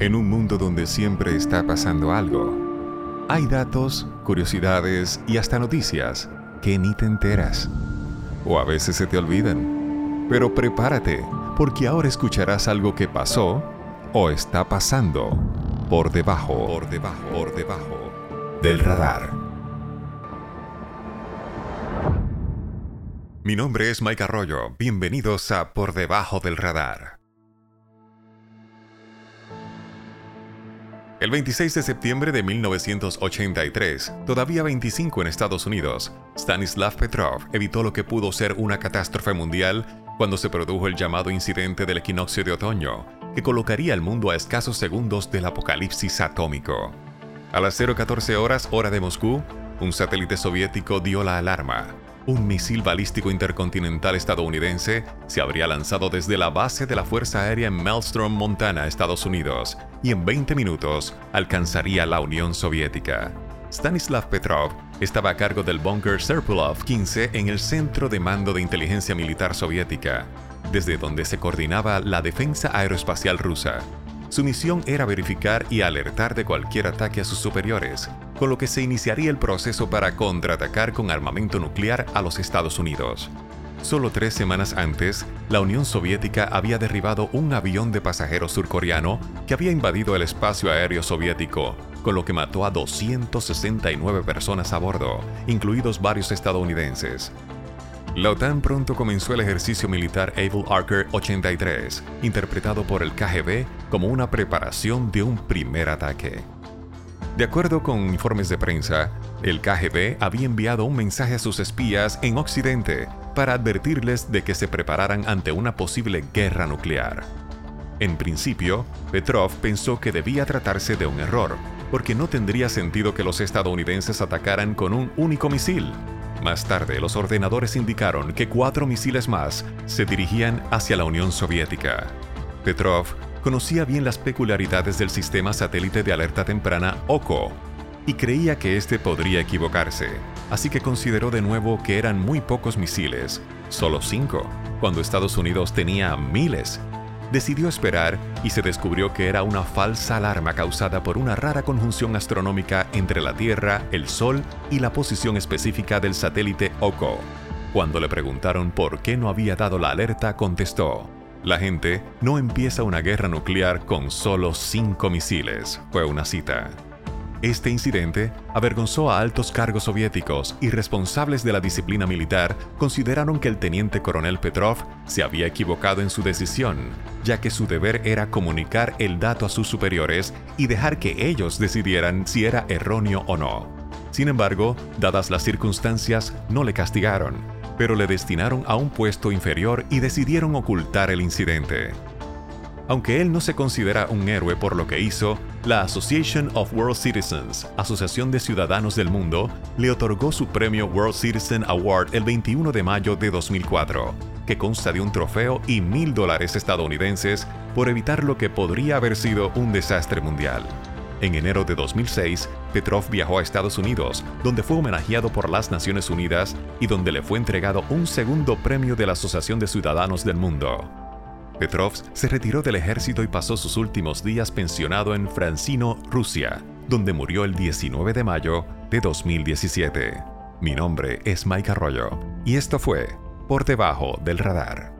En un mundo donde siempre está pasando algo, hay datos, curiosidades y hasta noticias que ni te enteras. O a veces se te olvidan. Pero prepárate, porque ahora escucharás algo que pasó o está pasando por debajo, por debajo, por debajo del radar. Mi nombre es Mike Arroyo. Bienvenidos a Por debajo del radar. El 26 de septiembre de 1983, todavía 25 en Estados Unidos, Stanislav Petrov evitó lo que pudo ser una catástrofe mundial cuando se produjo el llamado incidente del equinoccio de otoño, que colocaría al mundo a escasos segundos del apocalipsis atómico. A las 014 horas hora de Moscú, un satélite soviético dio la alarma un misil balístico intercontinental estadounidense se habría lanzado desde la base de la Fuerza Aérea en Maelstrom, Montana, Estados Unidos, y en 20 minutos alcanzaría la Unión Soviética. Stanislav Petrov estaba a cargo del búnker Serpulov 15 en el Centro de Mando de Inteligencia Militar Soviética, desde donde se coordinaba la defensa aeroespacial rusa. Su misión era verificar y alertar de cualquier ataque a sus superiores, con lo que se iniciaría el proceso para contraatacar con armamento nuclear a los Estados Unidos. Solo tres semanas antes, la Unión Soviética había derribado un avión de pasajeros surcoreano que había invadido el espacio aéreo soviético, con lo que mató a 269 personas a bordo, incluidos varios estadounidenses. La OTAN pronto comenzó el ejercicio militar Able Archer 83, interpretado por el KGB como una preparación de un primer ataque. De acuerdo con informes de prensa, el KGB había enviado un mensaje a sus espías en Occidente para advertirles de que se prepararan ante una posible guerra nuclear. En principio, Petrov pensó que debía tratarse de un error, porque no tendría sentido que los estadounidenses atacaran con un único misil, más tarde, los ordenadores indicaron que cuatro misiles más se dirigían hacia la Unión Soviética. Petrov conocía bien las peculiaridades del sistema satélite de alerta temprana OCO y creía que este podría equivocarse, así que consideró de nuevo que eran muy pocos misiles, solo cinco, cuando Estados Unidos tenía miles decidió esperar y se descubrió que era una falsa alarma causada por una rara conjunción astronómica entre la Tierra, el Sol y la posición específica del satélite OCO. Cuando le preguntaron por qué no había dado la alerta, contestó, la gente no empieza una guerra nuclear con solo cinco misiles, fue una cita. Este incidente avergonzó a altos cargos soviéticos y responsables de la disciplina militar consideraron que el teniente coronel Petrov se había equivocado en su decisión, ya que su deber era comunicar el dato a sus superiores y dejar que ellos decidieran si era erróneo o no. Sin embargo, dadas las circunstancias, no le castigaron, pero le destinaron a un puesto inferior y decidieron ocultar el incidente. Aunque él no se considera un héroe por lo que hizo, la Association of World Citizens, Asociación de Ciudadanos del Mundo, le otorgó su premio World Citizen Award el 21 de mayo de 2004, que consta de un trofeo y mil dólares estadounidenses por evitar lo que podría haber sido un desastre mundial. En enero de 2006, Petrov viajó a Estados Unidos, donde fue homenajeado por las Naciones Unidas y donde le fue entregado un segundo premio de la Asociación de Ciudadanos del Mundo. Petrov se retiró del ejército y pasó sus últimos días pensionado en Francino, Rusia, donde murió el 19 de mayo de 2017. Mi nombre es Mike Arroyo y esto fue Por debajo del radar.